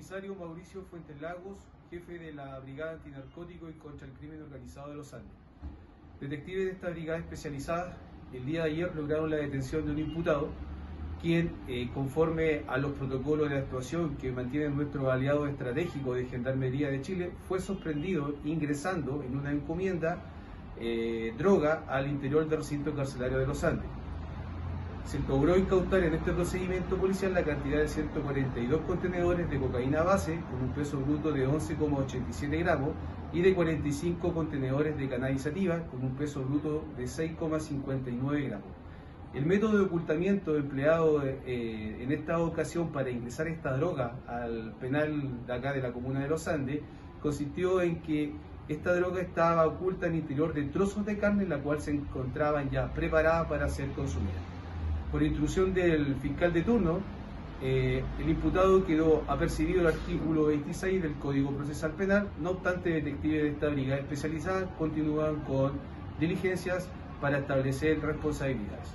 comisario Mauricio Fuentes Lagos, jefe de la Brigada Antinarcótico y contra el Crimen Organizado de los Andes. Detectives de esta brigada especializada el día de ayer lograron la detención de un imputado, quien, eh, conforme a los protocolos de actuación que mantienen nuestro aliado estratégico de Gendarmería de Chile, fue sorprendido ingresando en una encomienda eh, droga al interior del recinto carcelario de los Andes se logró incautar en este procedimiento policial la cantidad de 142 contenedores de cocaína base con un peso bruto de 11,87 gramos y de 45 contenedores de cannabis con un peso bruto de 6,59 gramos. El método de ocultamiento empleado eh, en esta ocasión para ingresar esta droga al penal de acá de la comuna de Los Andes consistió en que esta droga estaba oculta en el interior de trozos de carne la cual se encontraban ya preparada para ser consumida. Por instrucción del fiscal de turno, eh, el imputado quedó apercibido el artículo 26 del Código Procesal Penal, no obstante, detectives de esta brigada especializada continúan con diligencias para establecer responsabilidades.